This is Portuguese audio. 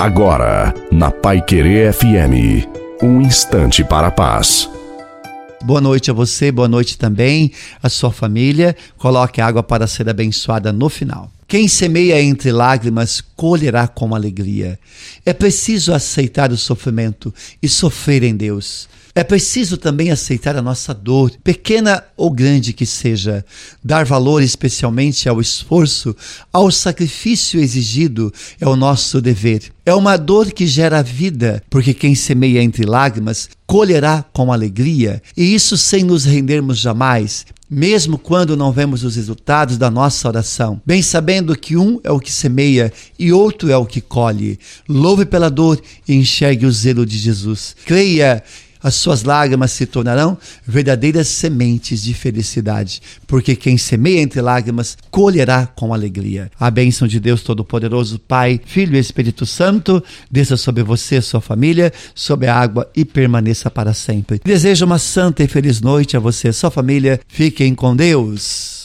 Agora, na Pai Querer FM, um instante para a paz. Boa noite a você, boa noite também à sua família. Coloque água para ser abençoada no final. Quem semeia entre lágrimas colherá com alegria. É preciso aceitar o sofrimento e sofrer em Deus. É preciso também aceitar a nossa dor, pequena ou grande que seja, dar valor especialmente ao esforço, ao sacrifício exigido, é o nosso dever. É uma dor que gera vida, porque quem semeia entre lágrimas colherá com alegria, e isso sem nos rendermos jamais, mesmo quando não vemos os resultados da nossa oração, bem sabendo que um é o que semeia e outro é o que colhe. Louve pela dor e enxergue o zelo de Jesus. Creia as suas lágrimas se tornarão verdadeiras sementes de felicidade, porque quem semeia entre lágrimas colherá com alegria. A bênção de Deus Todo-Poderoso, Pai, Filho e Espírito Santo, desça sobre você, sua família, sobre a água e permaneça para sempre. Desejo uma santa e feliz noite a você sua família. Fiquem com Deus.